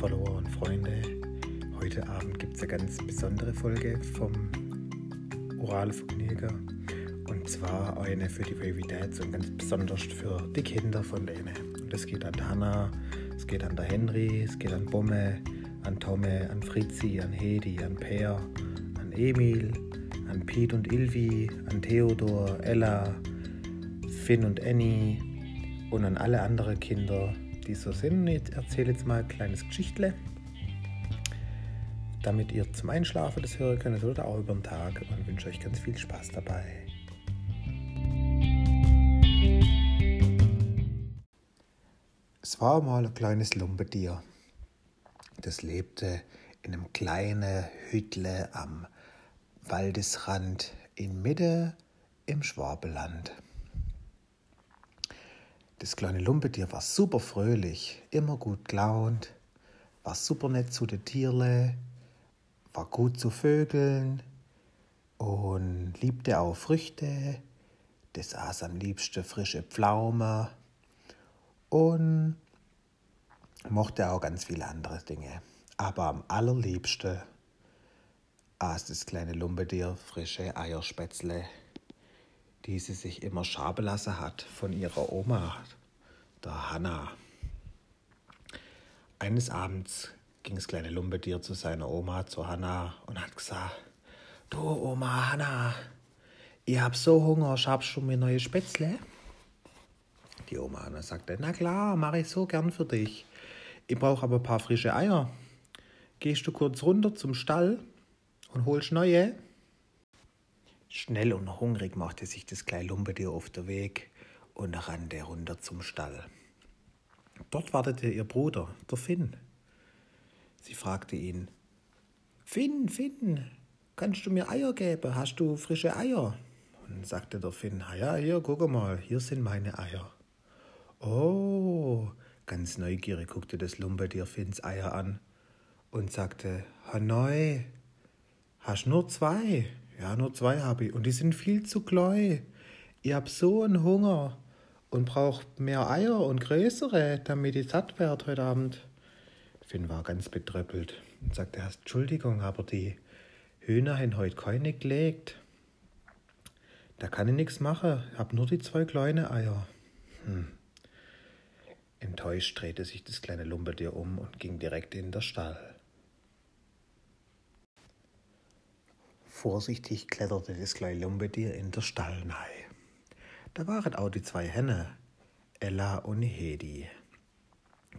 Follower und Freunde. Heute Abend gibt es eine ganz besondere Folge vom Oral Vergnüger. Und zwar eine für die Baby Dads und ganz besonders für die Kinder von denen. Und es geht an Hanna, es geht an der Henry, es geht an Bomme, an Tomme, an Fritzi, an Hedi, an Per, an Emil, an Piet und Ilvi, an Theodor, Ella, Finn und Annie und an alle anderen Kinder, die so sind. Ich erzähle jetzt mal ein kleines Geschichtle, damit ihr zum Einschlafen das hören könnt oder auch über den Tag und wünsche euch ganz viel Spaß dabei. Es war mal ein kleines Lumpetier. Das lebte in einem kleinen Hütle am Waldesrand in Mitte im Schwabeland. Das kleine Lumpetier war super fröhlich, immer gut gelaunt, war super nett zu den Tierle, war gut zu Vögeln und liebte auch Früchte. Das aß am liebsten frische Pflaume und mochte auch ganz viele andere Dinge. Aber am allerliebsten aß das kleine Lumpetier frische Eierspätzle die sie sich immer schaben lassen hat von ihrer Oma, der Hanna. Eines Abends ging das kleine Lumpetier zu seiner Oma, zu Hanna, und hat gesagt, du Oma Hanna, ich hab so Hunger, schabst du mir neue Spätzle? Die Oma Hanna sagte, na klar, mache ich so gern für dich. Ich brauche aber ein paar frische Eier. Gehst du kurz runter zum Stall und holst neue? Schnell und hungrig machte sich das kleine Lumpetier auf den Weg und rannte runter zum Stall. Dort wartete ihr Bruder, der Finn. Sie fragte ihn, Finn, Finn, kannst du mir Eier geben? Hast du frische Eier? Und sagte der Finn, ja, hier, guck mal, hier sind meine Eier. Oh, ganz neugierig guckte das Lumpetier Finns Eier an und sagte, Hanoi, hast nur zwei? Ja, nur zwei habe ich. Und die sind viel zu klein. Ich habe so einen Hunger und brauche mehr Eier und größere, damit ich satt werde heute Abend. Finn war ganz betröppelt und sagte, Entschuldigung, aber die Hühner haben heute keine gelegt. Da kann ich nichts machen. Ich habe nur die zwei kleinen Eier. Hm. Enttäuscht drehte sich das kleine Lumpetier um und ging direkt in den Stall. Vorsichtig kletterte das kleine Lumpetier in der Stall. Da waren auch die zwei Henne, Ella und Hedi.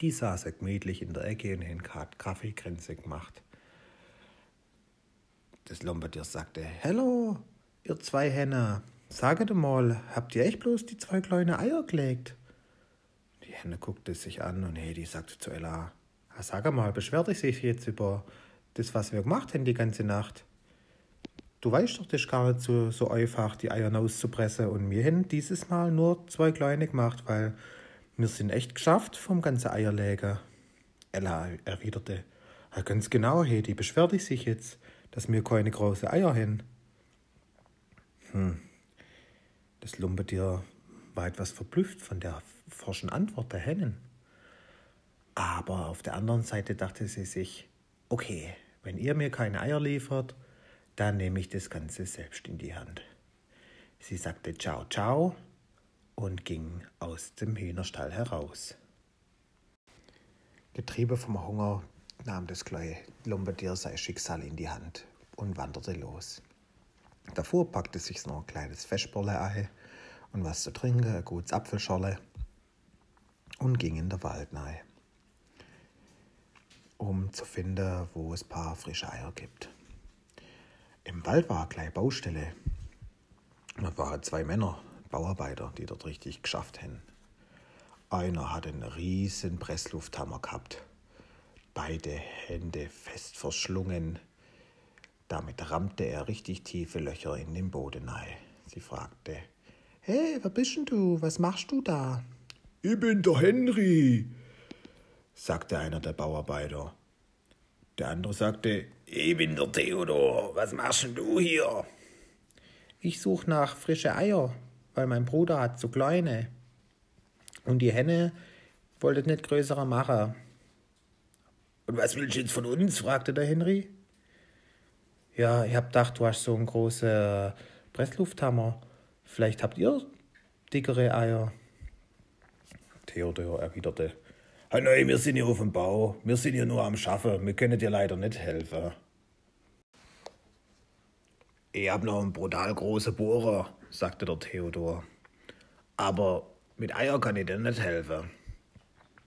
Die saßen gemütlich in der Ecke und haben gerade Kaffeekränze gemacht. Das Lumpetier sagte, Hallo, ihr zwei Henne, saget mal, habt ihr echt bloß die zwei kleinen Eier gelegt? Die Henne guckte sich an und Hedi sagte zu Ella, sag mal, beschwert sich jetzt über das, was wir gemacht haben die ganze Nacht? Du weißt doch, das ist gar nicht so, so einfach, die Eier auszupressen. Und wir haben dieses Mal nur zwei kleine gemacht, weil wir sind echt geschafft vom ganzen Eierleger. Ella erwiderte, ja, ganz genau, Hedi, beschwer dich sich jetzt, dass wir keine großen Eier haben. Hm. Das Lumpetier war etwas verblüfft von der forschen Antwort der Hennen. Aber auf der anderen Seite dachte sie sich, okay, wenn ihr mir keine Eier liefert, dann nehme ich das Ganze selbst in die Hand. Sie sagte Ciao, ciao und ging aus dem Hühnerstall heraus. Getrieben vom Hunger nahm das kleine Lumpetier sein Schicksal in die Hand und wanderte los. Davor packte sich noch ein kleines Festbolle-Ei und was zu trinken, ein gutes Apfelschorle und ging in den Wald nahe, um zu finden, wo es ein paar frische Eier gibt. Im Wald war eine kleine Baustelle. Da waren zwei Männer, Bauarbeiter, die dort richtig geschafft haben. Einer hatte einen riesen Presslufthammer gehabt, beide Hände fest verschlungen. Damit rammte er richtig tiefe Löcher in den Boden ein. Sie fragte, Hey, wer bist denn du? Was machst du da? Ich bin der Henry, sagte einer der Bauarbeiter. Der andere sagte, ich bin der Theodor, was machst denn du hier? Ich suche nach frische Eier, weil mein Bruder hat zu kleine. Und die Henne wollte nicht größere machen. Und was willst du jetzt von uns? fragte der Henry. Ja, ich hab gedacht, du hast so einen großen äh, Presslufthammer. Vielleicht habt ihr dickere Eier. Theodor erwiderte, Nein, wir sind hier auf dem Bau. Wir sind hier nur am Schaffen. Wir können dir leider nicht helfen. Ich hab noch einen brutal großen Bohrer, sagte der Theodor. Aber mit Eier kann ich dir nicht helfen.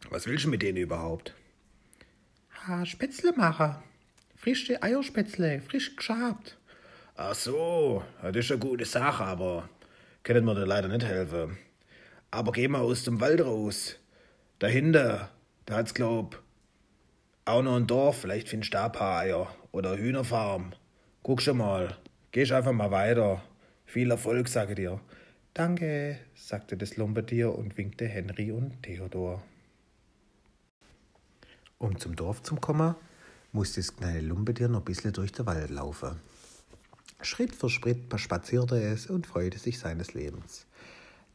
Was willst du mit denen überhaupt? Ha, Spätzle machen. Frische Eierspätzle, frisch geschabt. Ach so, das ist eine gute Sache, aber können wir dir leider nicht helfen. Aber geh mal aus dem Wald raus. Dahinter, da hat's glaub auch noch ein Dorf, vielleicht findest du da ein paar Eier oder Hühnerfarm. Guck schon mal, gehst einfach mal weiter. Viel Erfolg, sage dir. Danke, sagte das Lumpetier und winkte Henry und Theodor. Um zum Dorf zu kommen, musste das kleine Lumpetier noch ein bisschen durch den Wald laufen. Schritt für Schritt spazierte es und freute sich seines Lebens.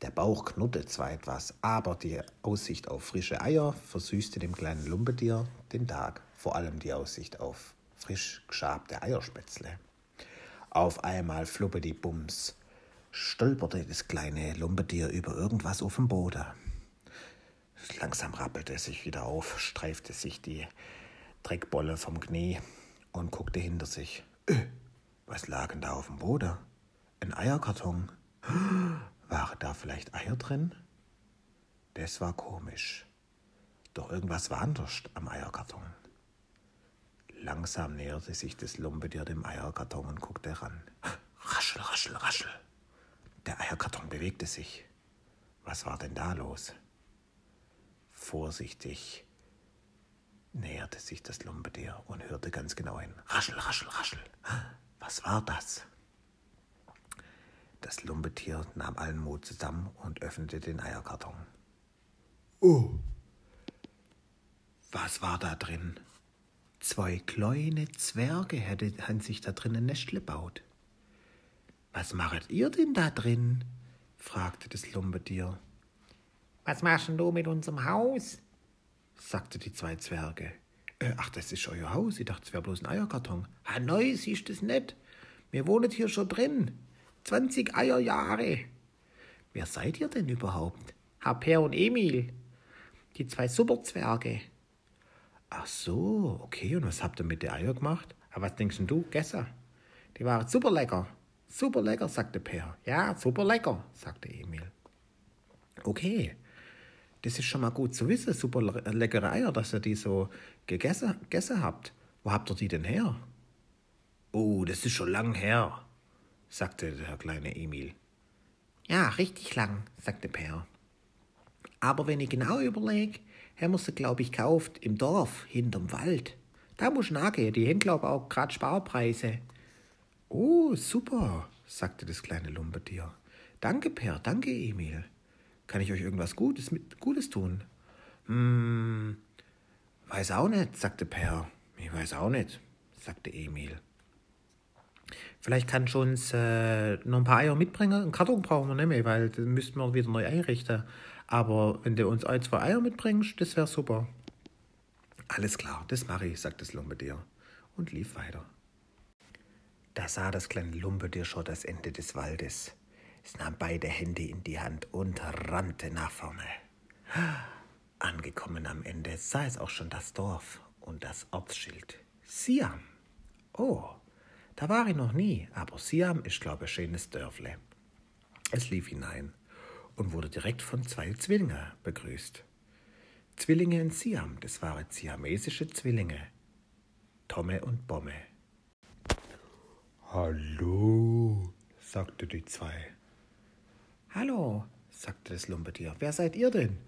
Der Bauch knurrte zwar etwas, aber die Aussicht auf frische Eier versüßte dem kleinen Lumpetier den Tag, vor allem die Aussicht auf frisch geschabte Eierspätzle. Auf einmal fluppete die Bums, stolperte das kleine Lumpetier über irgendwas auf dem Boden. Langsam rappelte es sich wieder auf, streifte sich die Dreckbolle vom Knie und guckte hinter sich. Öh, was lag denn da auf dem Boden? Ein Eierkarton. Waren da vielleicht Eier drin? Das war komisch. Doch irgendwas war anders am Eierkarton. Langsam näherte sich das Lumpetier dem Eierkarton und guckte heran. Raschel, raschel, raschel. Der Eierkarton bewegte sich. Was war denn da los? Vorsichtig näherte sich das Lumpetier und hörte ganz genau hin. Raschel, raschel, raschel. Was war das? Das Lumpetier nahm allen Mut zusammen und öffnete den Eierkarton. Oh, was war da drin? Zwei kleine Zwerge hätten sich da drin ein Nestle baut. Was machet ihr denn da drin? fragte das Lumpetier. Was machst denn du mit unserem Haus? sagte die zwei Zwerge. Äh, ach, das ist euer Haus. Ich dachte, es wäre bloß ein Eierkarton. Ha, neu, siehst das nicht. Wir wohnen hier schon drin. 20 Eierjahre. Wer seid ihr denn überhaupt? Herr Per und Emil. Die zwei Superzwerge. Ach so, okay. Und was habt ihr mit den Eier gemacht? Aber was denkst denn du? Gestern. Die waren super lecker. Super lecker, sagte Per. Ja, super lecker, sagte Emil. Okay. Das ist schon mal gut zu wissen. Super leckere Eier, dass ihr die so gegessen, gegessen habt. Wo habt ihr die denn her? Oh, das ist schon lang her, sagte der kleine Emil. Ja, richtig lang, sagte Per. Aber wenn ich genau überlege, haben wir sie, glaube ich, gekauft im Dorf, hinterm Wald. Da muss nachgehen, die haben, glaube ich, auch gerade Sparpreise. Oh, super, sagte das kleine Lumpetier. Danke, Per, danke, Emil. Kann ich euch irgendwas Gutes, mit, Gutes tun? Hm, weiß auch nicht, sagte Per. Ich weiß auch nicht, sagte Emil. Vielleicht kannst du uns äh, noch ein paar Eier mitbringen. Einen Karton brauchen wir nicht mehr, weil den müssten wir wieder neu einrichten. Aber wenn du uns ein, zwei Eier mitbringst, das wäre super. Alles klar, das mache ich, sagte das Lumpetier und lief weiter. Da sah das kleine Lumpetier schon das Ende des Waldes. Es nahm beide Hände in die Hand und rannte nach vorne. Angekommen am Ende sah es auch schon das Dorf und das Ortsschild. Siam. Oh, da war ich noch nie, aber Siam ist, glaube ich, ein schönes Dörfle. Es lief hinein und wurde direkt von zwei Zwillingen begrüßt. Zwillinge in Siam, das waren siamesische Zwillinge. Tomme und Bomme. Hallo, sagte die zwei. Hallo, sagte das Lumpetier. Wer seid ihr denn?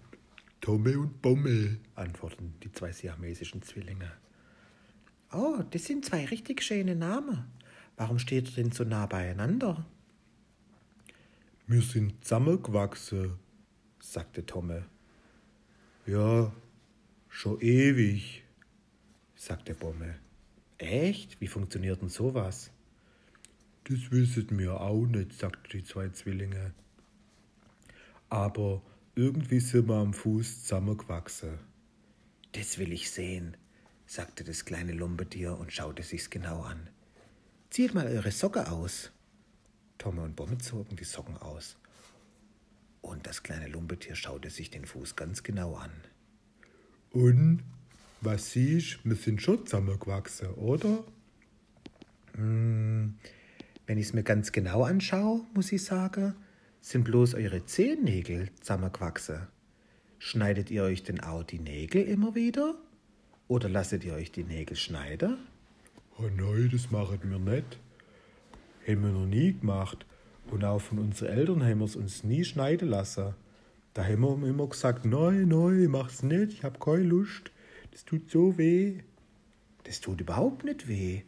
Tomme und Bomme, antworteten die zwei siamesischen Zwillinge. Oh, das sind zwei richtig schöne Namen. Warum steht ihr denn so nah beieinander? Wir sind zusammengewachsen, sagte Tomme. Ja, schon ewig, sagte Bomme. Echt? Wie funktioniert denn sowas? Das wissen wir auch nicht, sagten die zwei Zwillinge. Aber irgendwie sind wir am Fuß zusammengewachsen. Das will ich sehen. sagte das kleine Lumpetier und schaute sich's genau an. Zieht mal eure Socke aus. Tomme und Bomme zogen die Socken aus. Und das kleine Lumpetier schaute sich den Fuß ganz genau an. Und was siehst wir sind schon zusammengewachsen, oder? Hm, wenn ich es mir ganz genau anschaue, muss ich sagen, sind bloß eure Zehennägel zusammengewachsen. Schneidet ihr euch denn auch die Nägel immer wieder? Oder lasst ihr euch die Nägel schneiden? Oh nein, das machen wir nicht. Haben wir noch nie gemacht. Und auch von unseren Eltern haben wir es uns nie schneiden lassen. Da haben wir immer gesagt, nein, nein, mach's nicht, ich hab keine Lust. Das tut so weh. Das tut überhaupt nicht weh.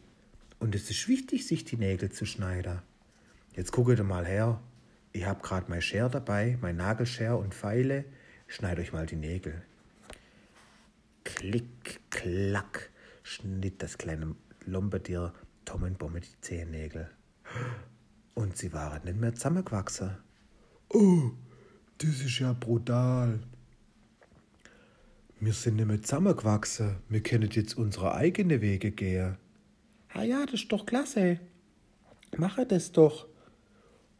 Und es ist wichtig, sich die Nägel zu schneiden. Jetzt guckt mal her. Ich hab grad mein Scher dabei, mein Nagelscher und Pfeile. Schneid euch mal die Nägel. Klick, klack, schnitt das kleine Lombetier Tom und Bomme die Zehennägel. Und sie waren nicht mehr zusammengewachsen. Oh, das ist ja brutal. Wir sind nicht mehr zusammengewachsen. Wir können jetzt unsere eigenen Wege gehen. Ah ja, das ist doch klasse. Mache das doch.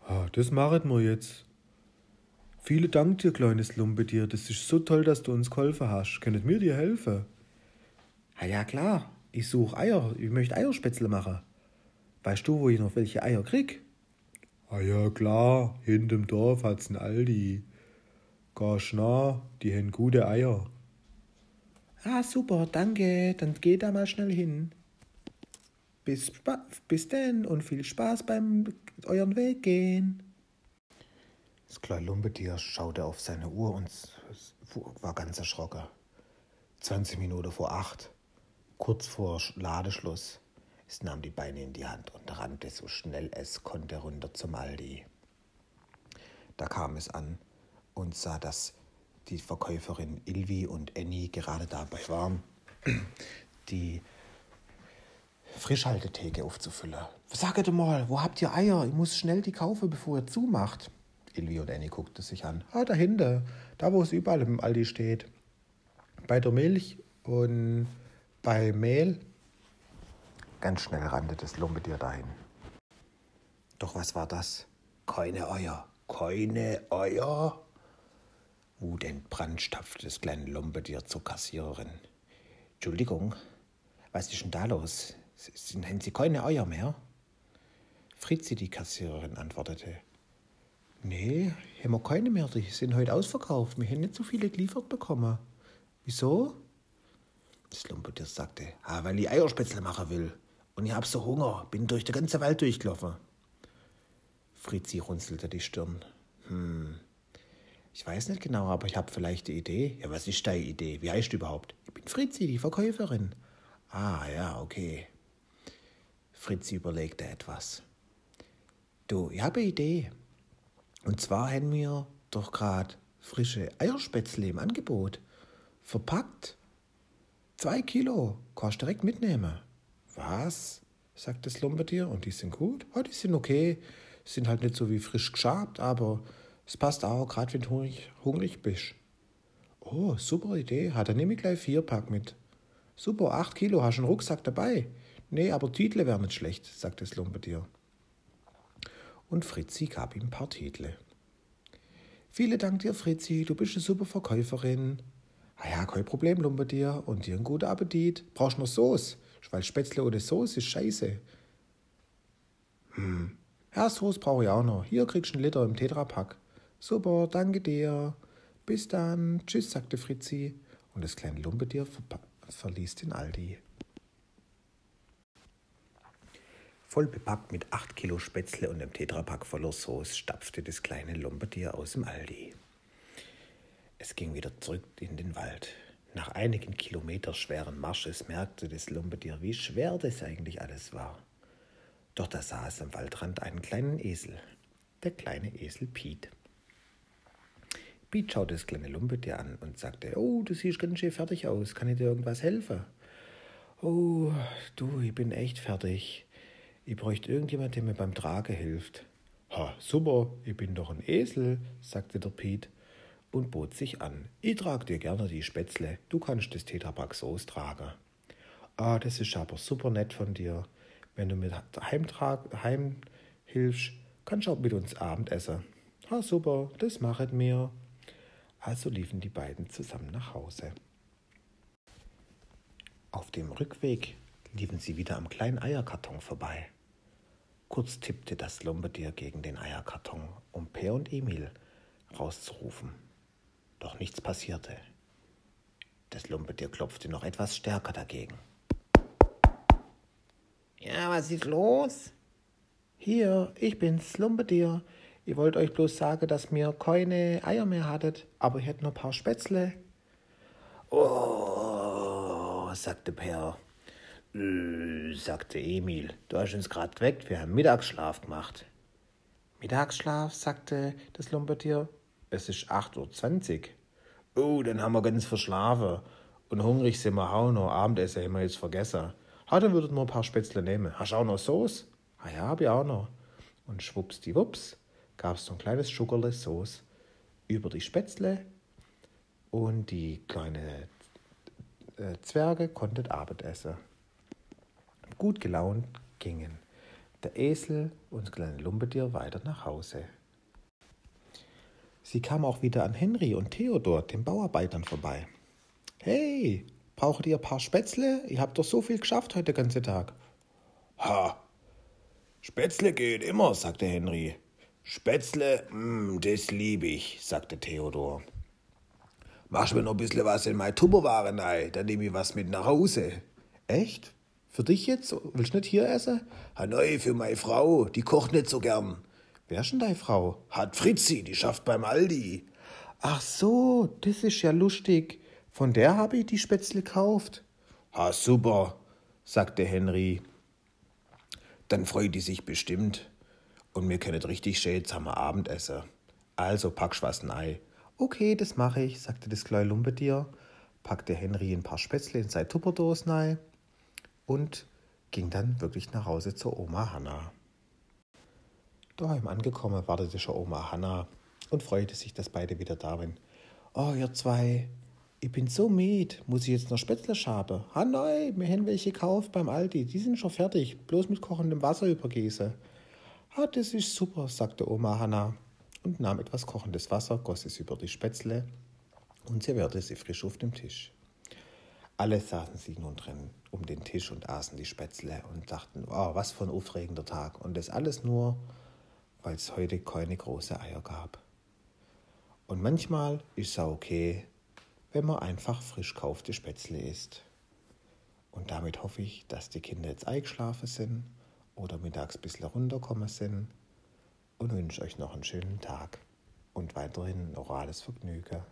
Ah, das machen wir jetzt. Vielen Dank dir, kleines Lumpetier. Das ist so toll, dass du uns geholfen hast. Können wir dir helfen? Ah ja, klar. Ich suche Eier. Ich möchte Eierspätzle machen. Weißt du, wo ich noch welche Eier krieg? Ah ja, klar. Hinterm Dorf hat's ein Aldi. Gehst nah, die haben gute Eier. Ah, super, danke. Dann geh da mal schnell hin. Bis, bis denn und viel Spaß beim euren Weg gehen. Das kleine Lumpetier schaute auf seine Uhr und war ganz erschrocken. 20 Minuten vor acht, kurz vor Sch- Ladeschluss. Es nahm die Beine in die Hand und rannte so schnell es konnte runter zum Aldi. Da kam es an und sah, dass die Verkäuferin Ilvi und Annie gerade dabei waren, die Frischhaltetheke aufzufüllen. Saget mal, wo habt ihr Eier? Ich muss schnell die kaufen, bevor ihr zumacht. Ilvi und Annie guckte sich an. Ah, dahinter, da wo es überall im Aldi steht. Bei der Milch und bei Mehl. Ganz schnell rannte das Lumpetier dahin. Doch was war das? Keine Eier, keine Eier. Wutentbrannt stapfte das kleine Lumpetier zur Kassiererin. Entschuldigung, was ist denn da los? Sind, haben Sie keine Eier mehr? Fritzi, die Kassiererin, antwortete. Nee, haben wir keine mehr. Die sind heute ausverkauft. Wir haben nicht so viele geliefert bekommen. Wieso? Das Lumpetier sagte, ah, weil ich Eierspätzle machen will. Und ich hab so Hunger, bin durch den ganzen Wald durchgelaufen. Fritzi runzelte die Stirn. Hm, ich weiß nicht genau, aber ich habe vielleicht eine Idee. Ja, was ist deine Idee? Wie heißt du überhaupt? Ich bin Fritzi, die Verkäuferin. Ah, ja, okay. Fritzi überlegte etwas. Du, ich habe eine Idee. Und zwar haben wir doch gerade frische Eierspätzle im Angebot. Verpackt. Zwei Kilo. Kannst direkt mitnehmen. Was? sagt das Lumpetier. Und die sind gut? Ja, die sind okay. Sind halt nicht so wie frisch geschabt, aber es passt auch, gerade wenn du hungrig, hungrig bist. Oh, super Idee. Hat er nehme ich gleich vier Pack mit. Super, acht Kilo, hast du einen Rucksack dabei? Nee, aber Titel wäre nicht schlecht, sagt das Lumpetier. Und Fritzi gab ihm ein paar Titel. Vielen Dank dir, Fritzi, du bist eine super Verkäuferin. Ah ja, kein Problem, Lumpetier. Und dir einen guten Appetit. Brauchst noch Soße? Weil Spätzle ohne Soße ist scheiße. Hm. Ja, Soße brauche ich auch noch. Hier kriegst du einen Liter im Tetrapack. Super, danke dir. Bis dann. Tschüss, sagte Fritzi. Und das kleine Lumpetier verpa- verließ den Aldi. Voll bepackt mit 8 Kilo Spätzle und einem Tetrapack voller Soße stapfte das kleine Lumpetier aus dem Aldi. Es ging wieder zurück in den Wald. Nach einigen Kilometer schweren Marsches merkte das Lumpetier, wie schwer das eigentlich alles war. Doch da es am Waldrand einen kleinen Esel, der kleine Esel Piet. Piet schaute das kleine Lumpetier an und sagte, oh, du siehst ganz schön fertig aus, kann ich dir irgendwas helfen? Oh, du, ich bin echt fertig. Ich bräuchte irgendjemand, der mir beim Tragen hilft. Ha, super, ich bin doch ein Esel, sagte der Piet und bot sich an. Ich trage dir gerne die Spätzle, du kannst das Tetrapack Soße tragen. Ah, das ist aber super nett von dir. Wenn du mit Heimtrag, heim hilfst, kannst du auch mit uns Abendessen. Ah, super, das machet mir. Also liefen die beiden zusammen nach Hause. Auf dem Rückweg liefen sie wieder am kleinen Eierkarton vorbei. Kurz tippte das Lumbetier gegen den Eierkarton, um Per und Emil rauszurufen. Doch nichts passierte. Das Lumpetier klopfte noch etwas stärker dagegen. Ja, was ist los? Hier, ich bin's, Lumpetier. Ich wollte euch bloß sagen, dass mir keine Eier mehr hattet, aber ich hätte noch ein paar Spätzle. Oh, sagte Per. Äh, sagte Emil, du hast uns gerade geweckt, wir haben Mittagsschlaf gemacht. Mittagsschlaf, sagte das Lumpetier. Es ist 8.20 Uhr. Oh, dann haben wir ganz verschlafen. Und hungrig sind wir auch noch. Abendessen haben wir jetzt vergessen. Ha, dann würdet wir ein paar Spätzle nehmen. Hast du auch noch Soße? Ah ja, hab ich auch noch. Und schwuppsdiwupps gab es so ein kleines Sugarle Sauce über die Spätzle und die kleine äh, Zwerge konnten Abendessen. Gut gelaunt gingen der Esel und das kleine Lumpetier weiter nach Hause. Sie kam auch wieder an Henry und Theodor, den Bauarbeitern, vorbei. Hey, braucht ihr ein paar Spätzle? Ihr habt doch so viel geschafft heute den ganzen Tag. Ha, Spätzle geht immer, sagte Henry. Spätzle, mm, das lieb ich, sagte Theodor. Machst mir noch ein bisschen was in meine Tupperware rein, dann nehme ich was mit nach Hause. Echt? Für dich jetzt? Willst du nicht hier essen? Ha, neu, für meine Frau, die kocht nicht so gern. Wer ist denn deine Frau? Hat Fritzi, die schafft beim Aldi. Ach so, das ist ja lustig. Von der habe ich die Spätzle gekauft. Ha, super, sagte Henry. Dann freut die sich bestimmt. Und wir können richtig schön zusammen Abendessen. Also packst was Ei. Okay, das mache ich, sagte das kleine Lumpetier, packte Henry ein paar Spätzle in seine Tupperdose rein und ging dann wirklich nach Hause zur Oma Hanna. Daheim angekommen wartete schon Oma Hanna und freute sich, dass beide wieder da waren. Oh, ihr zwei, ich bin so müde, muss ich jetzt noch Spätzle schaben? Ha, nein, wir haben welche gekauft beim Aldi, die sind schon fertig, bloß mit kochendem Wasser übergießen. Ah, das ist super, sagte Oma Hanna und nahm etwas kochendes Wasser, goss es über die Spätzle und servierte sie frisch auf dem Tisch. Alle saßen sich nun drin um den Tisch und aßen die Spätzle und dachten, wow, was für ein aufregender Tag. Und das alles nur, weil es heute keine große Eier gab. Und manchmal ist es auch okay, wenn man einfach frisch kaufte Spätzle isst. Und damit hoffe ich, dass die Kinder jetzt eingeschlafen sind oder mittags ein bisschen runterkommen sind und wünsche euch noch einen schönen Tag und weiterhin orales Vergnügen.